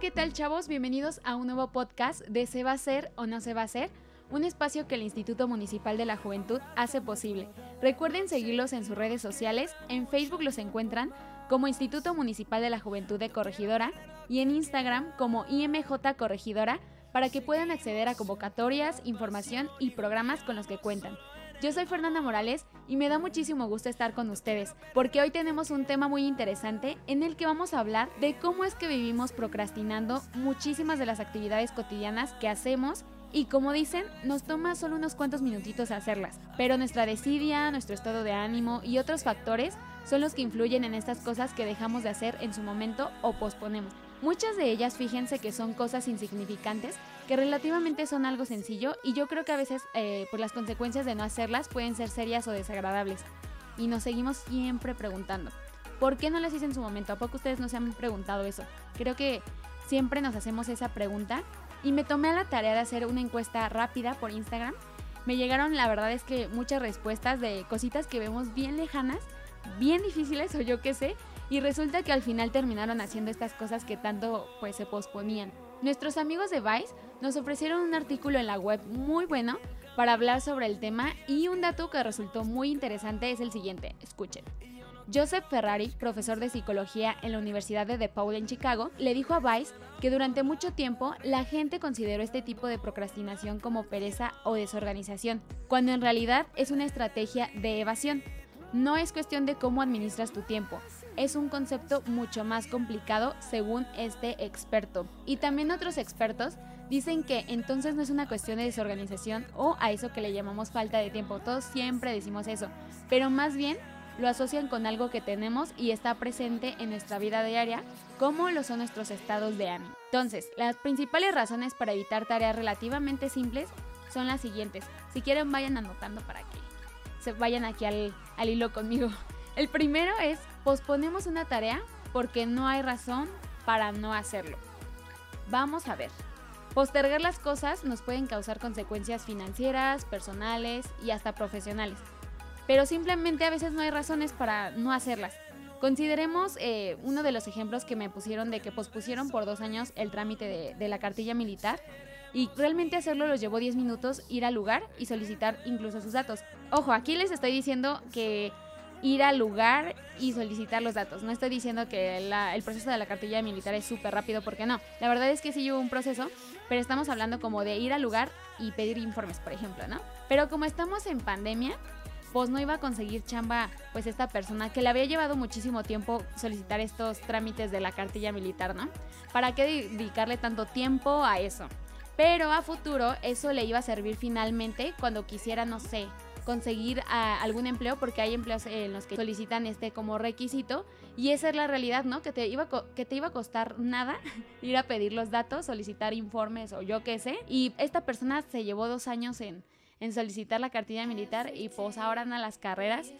¿Qué tal chavos? Bienvenidos a un nuevo podcast de Se va a hacer o no se va a hacer, un espacio que el Instituto Municipal de la Juventud hace posible. Recuerden seguirlos en sus redes sociales, en Facebook los encuentran como Instituto Municipal de la Juventud de Corregidora y en Instagram como IMJ Corregidora para que puedan acceder a convocatorias, información y programas con los que cuentan. Yo soy Fernanda Morales y me da muchísimo gusto estar con ustedes, porque hoy tenemos un tema muy interesante en el que vamos a hablar de cómo es que vivimos procrastinando muchísimas de las actividades cotidianas que hacemos y como dicen, nos toma solo unos cuantos minutitos hacerlas, pero nuestra desidia, nuestro estado de ánimo y otros factores son los que influyen en estas cosas que dejamos de hacer en su momento o posponemos. Muchas de ellas, fíjense que son cosas insignificantes, que relativamente son algo sencillo y yo creo que a veces eh, por las consecuencias de no hacerlas pueden ser serias o desagradables. Y nos seguimos siempre preguntando, ¿por qué no las hice en su momento? ¿A poco ustedes no se han preguntado eso? Creo que siempre nos hacemos esa pregunta y me tomé a la tarea de hacer una encuesta rápida por Instagram. Me llegaron, la verdad es que muchas respuestas de cositas que vemos bien lejanas, bien difíciles o yo qué sé, y resulta que al final terminaron haciendo estas cosas que tanto pues se posponían. Nuestros amigos de Vice nos ofrecieron un artículo en la web muy bueno para hablar sobre el tema y un dato que resultó muy interesante es el siguiente, escuchen. Joseph Ferrari, profesor de psicología en la Universidad de DePaul en Chicago, le dijo a Vice que durante mucho tiempo la gente consideró este tipo de procrastinación como pereza o desorganización, cuando en realidad es una estrategia de evasión. No es cuestión de cómo administras tu tiempo, es un concepto mucho más complicado según este experto. Y también otros expertos dicen que entonces no es una cuestión de desorganización o a eso que le llamamos falta de tiempo. Todos siempre decimos eso, pero más bien lo asocian con algo que tenemos y está presente en nuestra vida diaria, como lo son nuestros estados de ánimo. Entonces, las principales razones para evitar tareas relativamente simples son las siguientes. Si quieren, vayan anotando para que se vayan aquí al, al hilo conmigo. El primero es posponemos una tarea porque no hay razón para no hacerlo. Vamos a ver. Postergar las cosas nos pueden causar consecuencias financieras, personales y hasta profesionales. Pero simplemente a veces no hay razones para no hacerlas. Consideremos eh, uno de los ejemplos que me pusieron de que pospusieron por dos años el trámite de, de la cartilla militar y realmente hacerlo los llevó 10 minutos ir al lugar y solicitar incluso sus datos. Ojo, aquí les estoy diciendo que ir al lugar y solicitar los datos. No estoy diciendo que el proceso de la cartilla militar es súper rápido, porque no. La verdad es que sí hubo un proceso, pero estamos hablando como de ir al lugar y pedir informes, por ejemplo, ¿no? Pero como estamos en pandemia, pues no iba a conseguir chamba pues esta persona que le había llevado muchísimo tiempo solicitar estos trámites de la cartilla militar, ¿no? ¿Para qué dedicarle tanto tiempo a eso? Pero a futuro eso le iba a servir finalmente cuando quisiera, no sé, conseguir algún empleo porque hay empleos en los que solicitan este como requisito y esa es la realidad, ¿no? Que te iba, que te iba a costar nada ir a pedir los datos, solicitar informes o yo qué sé. Y esta persona se llevó dos años en, en solicitar la cartilla militar y pues ahora anda a las carreras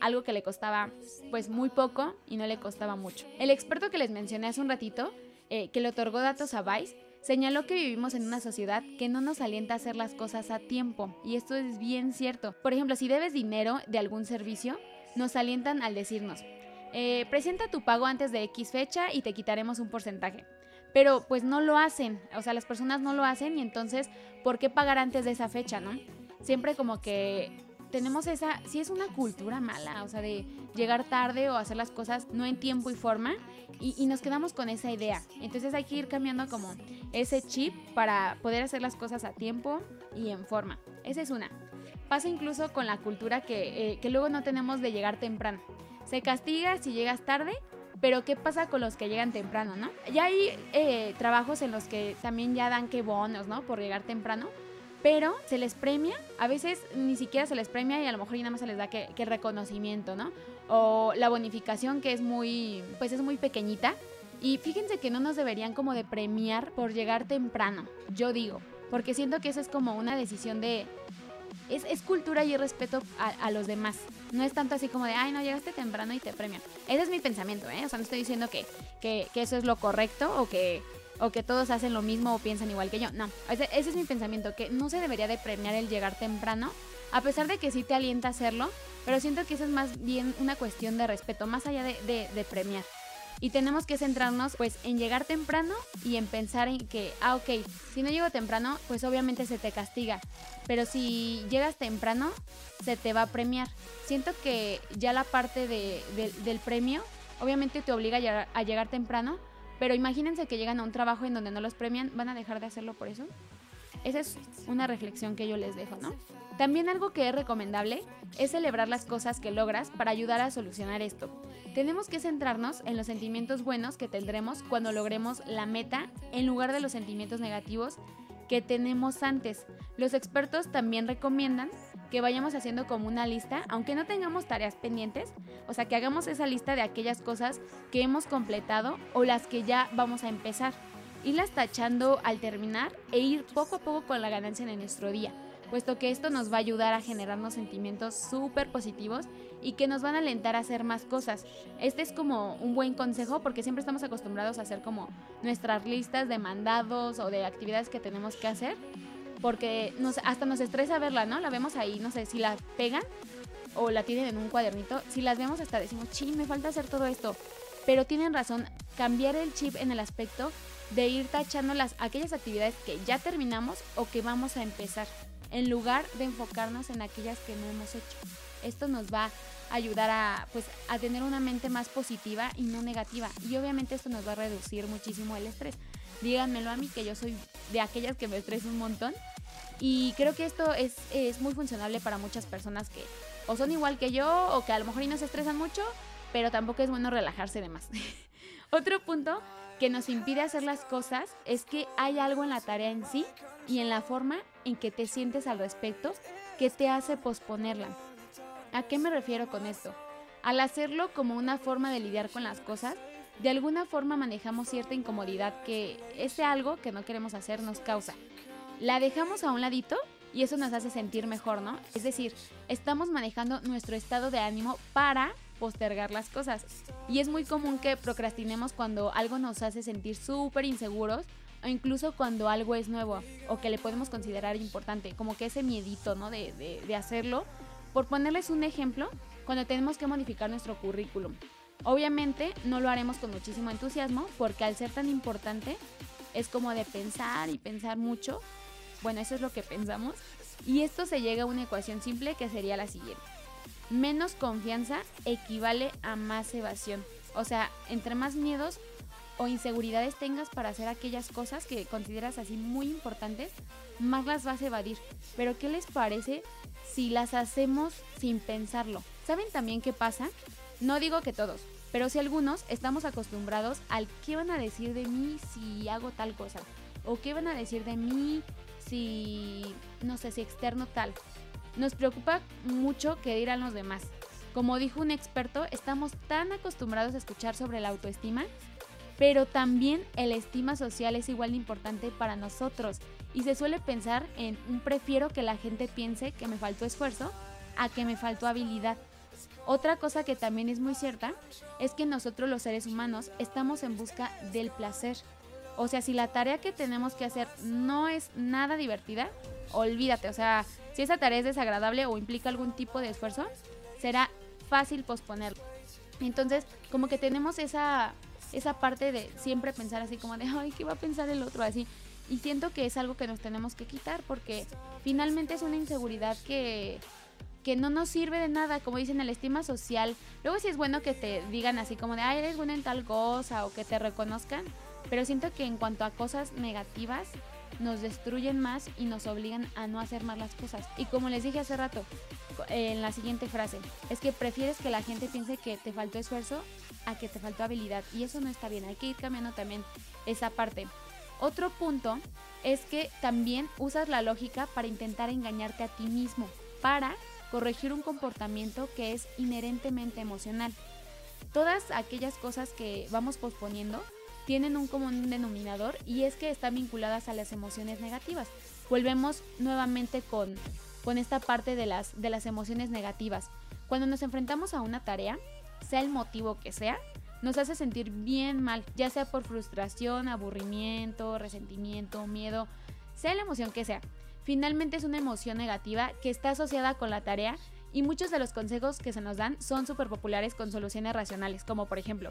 algo que le costaba pues muy poco y no le costaba mucho. El experto que les mencioné hace un ratito, eh, que le otorgó datos a Vice, Señaló que vivimos en una sociedad que no nos alienta a hacer las cosas a tiempo, y esto es bien cierto. Por ejemplo, si debes dinero de algún servicio, nos alientan al decirnos, eh, presenta tu pago antes de X fecha y te quitaremos un porcentaje. Pero pues no lo hacen, o sea, las personas no lo hacen y entonces, ¿por qué pagar antes de esa fecha, no? Siempre como que tenemos esa, si es una cultura mala, o sea, de llegar tarde o hacer las cosas no en tiempo y forma, y, nos quedamos con esa idea. Entonces hay que ir cambiando como ese chip para poder hacer las cosas a tiempo y en forma. Esa es una. Pasa incluso con la cultura que, eh, que luego no tenemos de llegar temprano. Se castiga si llegas tarde, pero ¿qué pasa con los que llegan temprano, no? Ya hay eh, trabajos en los que también ya dan que bonos, ¿no? Por llegar temprano pero se les premia, a veces ni siquiera se les premia y a lo mejor nada más se les da que, reconocimiento, ¿no? O la bonificación que es muy, pues es muy pequeñita. Y fíjense que no nos deberían como de premiar por llegar temprano, yo digo. porque siento que eso es como una decisión de... Es, cultura y respeto a, los demás. No es tanto así como de, ay, no, llegaste temprano y te premian. Ese es mi pensamiento, ¿eh? O sea, no estoy diciendo que, que, que eso es lo correcto o que, o que todos hacen lo mismo o piensan igual que yo. No, ese, es mi pensamiento, que no se debería de premiar el llegar temprano, a pesar de que sí te alienta a hacerlo, pero siento que eso es más bien una cuestión de respeto, más allá de, de premiar. Y tenemos que centrarnos pues en llegar temprano y en pensar en que, ah, ok, si no llego temprano, pues obviamente se te castiga. Pero si llegas temprano, se te va a premiar. Siento que ya la parte de, del premio, obviamente te obliga a llegar temprano, pero imagínense que llegan a un trabajo en donde no los premian, ¿van a dejar de hacerlo por eso? Esa es una reflexión que yo les dejo, ¿no? También algo que es recomendable es celebrar las cosas que logras para ayudar a solucionar esto. Tenemos que centrarnos en los sentimientos buenos que tendremos cuando logremos la meta en lugar de los sentimientos negativos que tenemos antes. Los expertos también recomiendan que vayamos haciendo como una lista, aunque no tengamos tareas pendientes, o sea, que hagamos esa lista de aquellas cosas que hemos completado o las que ya vamos a empezar, irlas tachando al terminar e ir poco a poco con la ganancia en nuestro día puesto que esto nos va a ayudar a generarnos sentimientos súper positivos y que nos van a alentar a hacer más cosas. Este es como un buen consejo porque siempre estamos acostumbrados a hacer como nuestras listas de mandados o de actividades que tenemos que hacer, porque hasta nos estresa verla, ¿no? La vemos ahí, no sé si la pegan o la tienen en un cuadernito, si las vemos hasta decimos, ching, me falta hacer todo esto. Pero tienen razón, cambiar el chip en el aspecto de ir tachando las, aquellas actividades que ya terminamos o que vamos a empezar en lugar de enfocarnos en aquellas que no hemos hecho. Esto nos va a ayudar a, pues, a tener una mente más positiva y no negativa. Y obviamente esto nos va a reducir muchísimo el estrés. Díganmelo a mí, que yo soy de aquellas que me estreso un montón. Y creo que esto es, es muy funcionable para muchas personas que o son igual que yo o que a lo mejor no se estresan mucho, pero tampoco es bueno relajarse de más. Otro punto que nos impide hacer las cosas es que hay algo en la tarea en sí y en la forma en que te sientes al respecto que te hace posponerla. ¿A qué me refiero con esto? Al hacerlo como una forma de lidiar con las cosas, de alguna forma manejamos cierta incomodidad que ese algo que no queremos hacer nos causa. La dejamos a un ladito y eso nos hace sentir mejor, ¿no? Es decir, estamos manejando nuestro estado de ánimo para postergar las cosas. Y es muy común que procrastinemos cuando algo nos hace sentir súper inseguros o incluso cuando algo es nuevo o que le podemos considerar importante, como que ese miedito, ¿no? De, de, hacerlo. Por ponerles un ejemplo, cuando tenemos que modificar nuestro currículum. Obviamente no lo haremos con muchísimo entusiasmo porque al ser tan importante es como de pensar y pensar mucho. Bueno, eso es lo que pensamos. Y esto se llega a una ecuación simple que sería la siguiente. Menos confianza equivale a más evasión. O sea, entre más miedos, o inseguridades tengas para hacer aquellas cosas que consideras así muy importantes, más las vas a evadir. Pero ¿qué les parece si las hacemos sin pensarlo? ¿Saben también qué pasa? No digo que todos, pero si algunos estamos acostumbrados al qué van a decir de mí si hago tal cosa. O qué van a decir de mí si, no sé, si externo tal. Nos preocupa mucho qué dirán los demás. Como dijo un experto, estamos tan acostumbrados a escuchar sobre la autoestima pero también el estima social es igual de importante para nosotros y se suele pensar en un prefiero que la gente piense que me faltó esfuerzo a que me faltó habilidad. Otra cosa que también es muy cierta es que nosotros los seres humanos estamos en busca del placer. O sea, si la tarea que tenemos que hacer no es nada divertida, olvídate. O sea, si esa tarea es desagradable o implica algún tipo de esfuerzo, será fácil posponerlo. Entonces, como que tenemos esa esa parte de siempre pensar así como de, ay, ¿qué va a pensar el otro? Así. Y siento que es algo que nos tenemos que quitar porque finalmente es una inseguridad que, que no nos sirve de nada, como dicen, el estima social. Luego sí es bueno que te digan así como de, ay, eres bueno en tal cosa o que te reconozcan, pero siento que en cuanto a cosas negativas, nos destruyen más y nos obligan a no hacer más las cosas. Y como les dije hace rato, en la siguiente frase, es que prefieres que la gente piense que te faltó esfuerzo a que te faltó habilidad. Y eso no está bien, hay que ir cambiando también esa parte. Otro punto es que también usas la lógica para intentar engañarte a ti mismo, para corregir un comportamiento que es inherentemente emocional. Todas aquellas cosas que vamos posponiendo tienen un común denominador y es que están vinculadas a las emociones negativas. volvemos nuevamente con, con esta parte de las, de las emociones negativas. Cuando nos enfrentamos a una tarea, sea el motivo que sea, nos hace sentir bien mal, ya sea por frustración, aburrimiento, resentimiento, miedo, sea la emoción que sea. Finalmente es una emoción negativa que está asociada con la tarea y muchos de los consejos que se nos dan son súper populares con soluciones racionales, como por ejemplo,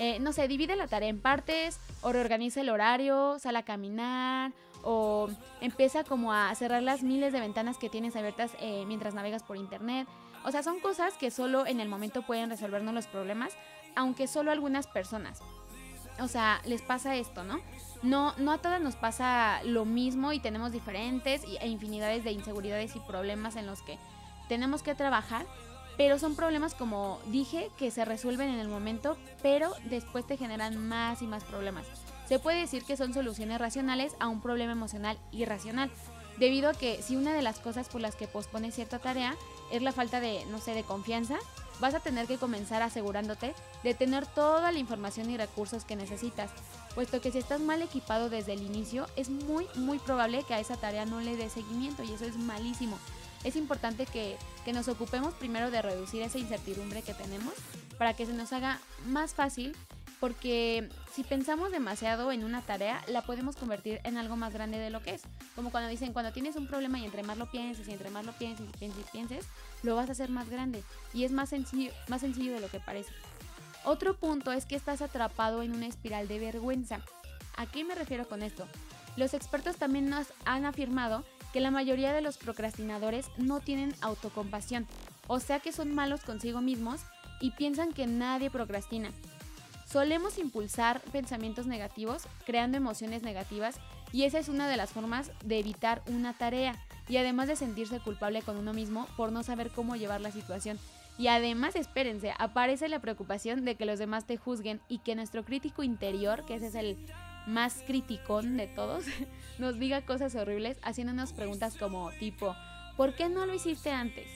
eh, no sé, divide la tarea en partes, o reorganiza el horario, sale a caminar, o empieza como a cerrar las miles de ventanas que tienes abiertas eh, mientras navegas por internet. O sea, son cosas que solo en el momento pueden resolvernos los problemas, aunque solo algunas personas. O sea, les pasa esto, ¿no? No, no a todas nos pasa lo mismo y tenemos diferentes e infinidades de inseguridades y problemas en los que tenemos que trabajar, pero son problemas como dije que se resuelven en el momento, pero después te generan más y más problemas. Se puede decir que son soluciones racionales a un problema emocional irracional, debido a que si una de las cosas por las que pospones cierta tarea es la falta de, no sé, de confianza, vas a tener que comenzar asegurándote de tener toda la información y recursos que necesitas, puesto que si estás mal equipado desde el inicio, es muy, muy probable que a esa tarea no le dé seguimiento y eso es malísimo es importante que, nos ocupemos primero de reducir esa incertidumbre que tenemos para que se nos haga más fácil porque si pensamos demasiado en una tarea, la podemos convertir en algo más grande de lo que es. Como cuando dicen, cuando tienes un problema y entre más lo pienses y entre más lo pienses y pienses y pienses, lo vas a hacer más grande y es más sencillo, más sencillo de lo que parece. Otro punto es que estás atrapado en una espiral de vergüenza. ¿A qué me refiero con esto? Los expertos también nos han afirmado que la mayoría de los procrastinadores no tienen autocompasión, o sea que son malos consigo mismos y piensan que nadie procrastina. Solemos impulsar pensamientos negativos, creando emociones negativas, y esa es una de las formas de evitar una tarea, y además de sentirse culpable con uno mismo por no saber cómo llevar la situación. Y además, espérense, aparece la preocupación de que los demás te juzguen y que nuestro crítico interior, que ese es el más criticón de todos, nos diga cosas horribles haciéndonos preguntas como tipo, ¿por qué no lo hiciste antes?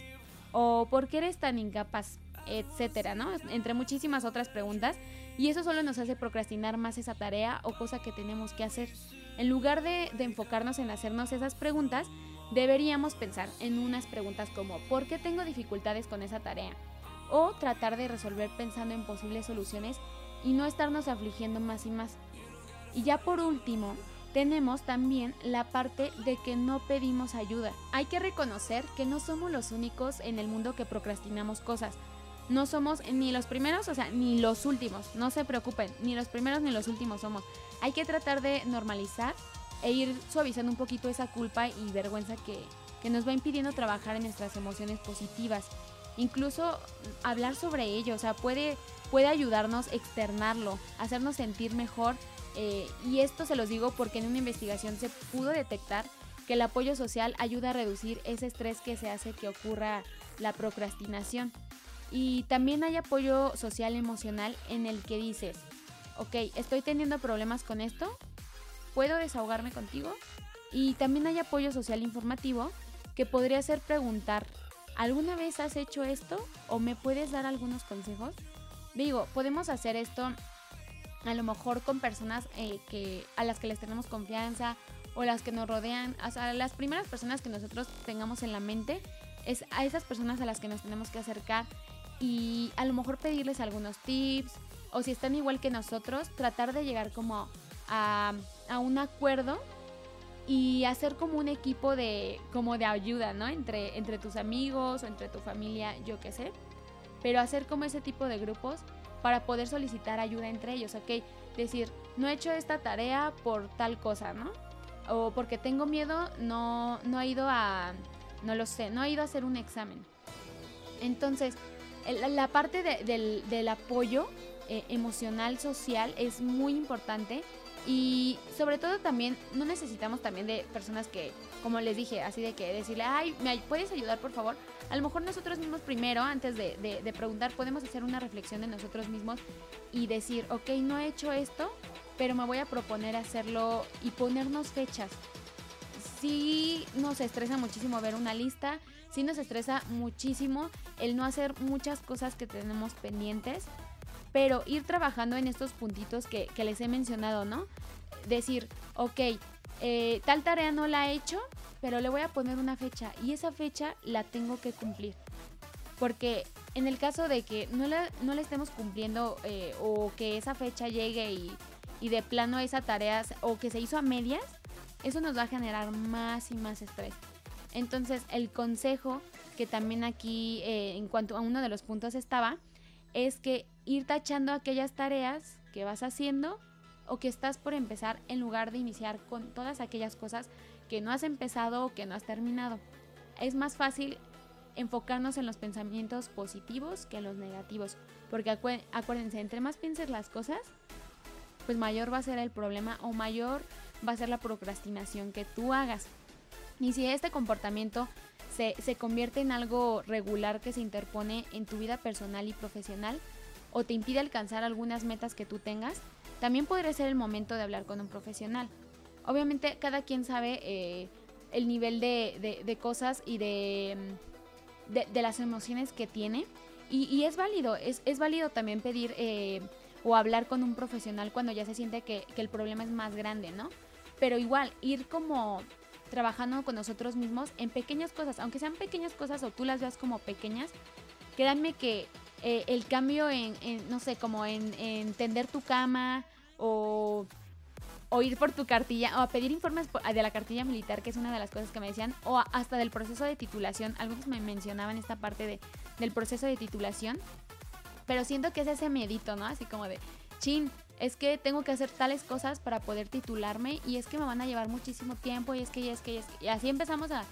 O ¿por qué eres tan incapaz? Etcétera, ¿no? Entre muchísimas otras preguntas. Y eso solo nos hace procrastinar más esa tarea o cosa que tenemos que hacer. En lugar de, de enfocarnos en hacernos esas preguntas, deberíamos pensar en unas preguntas como ¿por qué tengo dificultades con esa tarea? O tratar de resolver pensando en posibles soluciones y no estarnos afligiendo más y más. Y ya por último, tenemos también la parte de que no pedimos ayuda. Hay que reconocer que no somos los únicos en el mundo que procrastinamos cosas. No somos ni los primeros, o sea, ni los últimos. No se preocupen, ni los primeros ni los últimos somos. Hay que tratar de normalizar e ir suavizando un poquito esa culpa y vergüenza que, que nos va impidiendo trabajar en nuestras emociones positivas. Incluso hablar sobre ello, o sea, puede, puede ayudarnos externarlo, hacernos sentir mejor eh, y esto se los digo porque en una investigación se pudo detectar que el apoyo social ayuda a reducir ese estrés que se hace que ocurra la procrastinación. Y también hay apoyo social emocional en el que dices, ok, estoy teniendo problemas con esto, ¿puedo desahogarme contigo? Y también hay apoyo social informativo que podría ser preguntar, ¿alguna vez has hecho esto? ¿O me puedes dar algunos consejos? Digo, podemos hacer esto a lo mejor con personas eh, que, a las que les tenemos confianza o las que nos rodean, o sea, las primeras personas que nosotros tengamos en la mente es a esas personas a las que nos tenemos que acercar y a lo mejor pedirles algunos tips o si están igual que nosotros, tratar de llegar como a, a un acuerdo y hacer como un equipo de como de ayuda, ¿no? Entre, entre tus amigos o entre tu familia, yo qué sé. Pero hacer como ese tipo de grupos para poder solicitar ayuda entre ellos, ¿ok? Decir, no he hecho esta tarea por tal cosa, ¿no? O porque tengo miedo, no, no he ido a, no lo sé, no he ido a hacer un examen. Entonces, la parte del, apoyo eh, emocional, social es muy importante y sobre todo también, no necesitamos también de personas que, como les dije, así de que decirle, ay, ¿me puedes ayudar por favor? A lo mejor nosotros mismos primero, antes de, de, preguntar, podemos hacer una reflexión de nosotros mismos y decir, ok, no he hecho esto, pero me voy a proponer hacerlo y ponernos fechas. Sí nos estresa muchísimo ver una lista, sí nos estresa muchísimo el no hacer muchas cosas que tenemos pendientes pero ir trabajando en estos puntitos que, les he mencionado, ¿no? Decir, ok, eh, tal tarea no la he hecho, pero le voy a poner una fecha y esa fecha la tengo que cumplir. Porque en el caso de que no la, no estemos cumpliendo eh, o que esa fecha llegue y, y de plano esa tarea o que se hizo a medias, eso nos va a generar más y más estrés. Entonces el consejo que también aquí eh, en cuanto a uno de los puntos estaba, es que ir tachando aquellas tareas que vas haciendo o que estás por empezar en lugar de iniciar con todas aquellas cosas que no has empezado o que no has terminado. Es más fácil enfocarnos en los pensamientos positivos que en los negativos, porque acuérdense, entre más pienses las cosas, pues mayor va a ser el problema o mayor va a ser la procrastinación que tú hagas. Y si este comportamiento se, se convierte en algo regular que se interpone en tu vida personal y profesional o te impide alcanzar algunas metas que tú tengas, también podría ser el momento de hablar con un profesional. Obviamente cada quien sabe eh, el nivel de, de, cosas y de, de, las emociones que tiene y, y es válido, es, es, válido también pedir eh, o hablar con un profesional cuando ya se siente que, que el problema es más grande, ¿no? Pero igual, ir como trabajando con nosotros mismos en pequeñas cosas, aunque sean pequeñas cosas o tú las veas como pequeñas, créanme que eh, el cambio en, no sé, como en, en, tender tu cama o, o, ir por tu cartilla o pedir informes de la cartilla militar, que es una de las cosas que me decían, o hasta del proceso de titulación. Algunos me mencionaban esta parte de, del proceso de titulación, pero siento que es ese miedito, ¿no? Así como de, chin, es que tengo que hacer tales cosas para poder titularme y es que me van a llevar muchísimo tiempo y es que y es que y es que y así empezamos a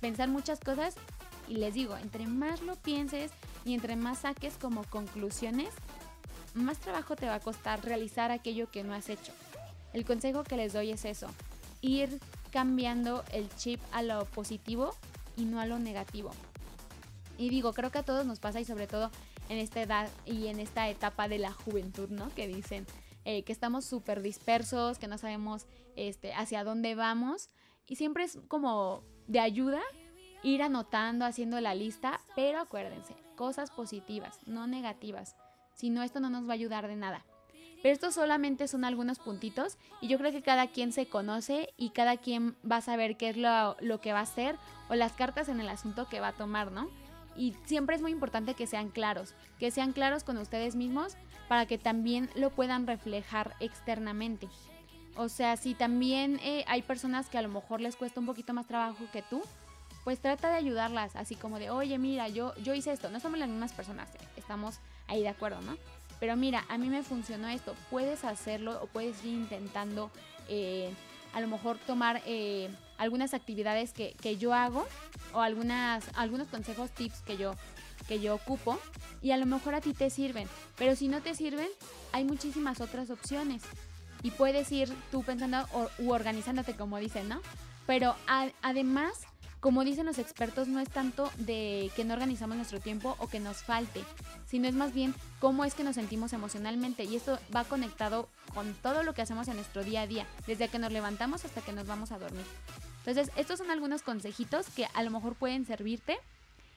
pensar muchas cosas y les digo, entre más lo pienses y entre más saques como conclusiones, más trabajo te va a costar realizar aquello que no has hecho. El consejo que les doy es eso, ir cambiando el chip a lo positivo y no a lo negativo. Y digo, creo que a todos nos pasa y sobre todo en esta edad y en esta etapa de la juventud, ¿no? Que dicen, eh, que estamos súper dispersos, que no sabemos este, hacia dónde vamos. Y siempre es como de ayuda ir anotando, haciendo la lista, pero acuérdense, cosas positivas, no negativas. Si no, esto no nos va a ayudar de nada. Pero estos solamente son algunos puntitos y yo creo que cada quien se conoce y cada quien va a saber qué es lo, lo que va a hacer o las cartas en el asunto que va a tomar, ¿no? y siempre es muy importante que sean claros, que sean claros con ustedes mismos para que también lo puedan reflejar externamente. O sea, si también eh, hay personas que a lo mejor les cuesta un poquito más trabajo que tú, pues trata de ayudarlas, así como de, oye, mira, yo, yo hice esto, no somos las mismas personas, eh, estamos ahí de acuerdo, ¿no? Pero mira, a mí me funcionó esto, puedes hacerlo o puedes ir intentando eh, a lo mejor tomar algunas actividades que, que yo hago o algunas, algunos consejos, tips que yo, que yo ocupo y a lo mejor a ti te sirven. Pero si no te sirven, hay muchísimas otras opciones y puedes ir tú pensando u organizándote como dicen, ¿no? Pero además, como dicen los expertos, no es tanto de que no organizamos nuestro tiempo o que nos falte, sino es más bien cómo es que nos sentimos emocionalmente y esto va conectado con todo lo que hacemos en nuestro día a día, desde que nos levantamos hasta que nos vamos a dormir. Entonces, estos son algunos consejitos que a lo mejor pueden servirte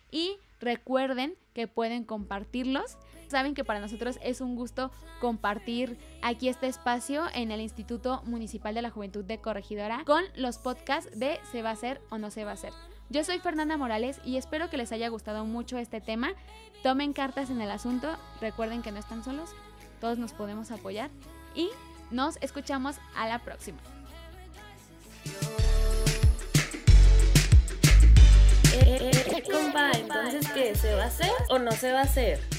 y recuerden que pueden compartirlos. Saben que para nosotros es un gusto compartir aquí este espacio en el Instituto Municipal de la Juventud de Corregidora con los podcasts de Se va a hacer o no se va a hacer. Yo soy Fernanda Morales y espero que les haya gustado mucho este tema. Tomen cartas en el asunto, recuerden que no están solos, todos nos podemos apoyar y nos escuchamos a la próxima. Eh, compa, entonces, ¿qué? ¿Se va a hacer o no se va a hacer?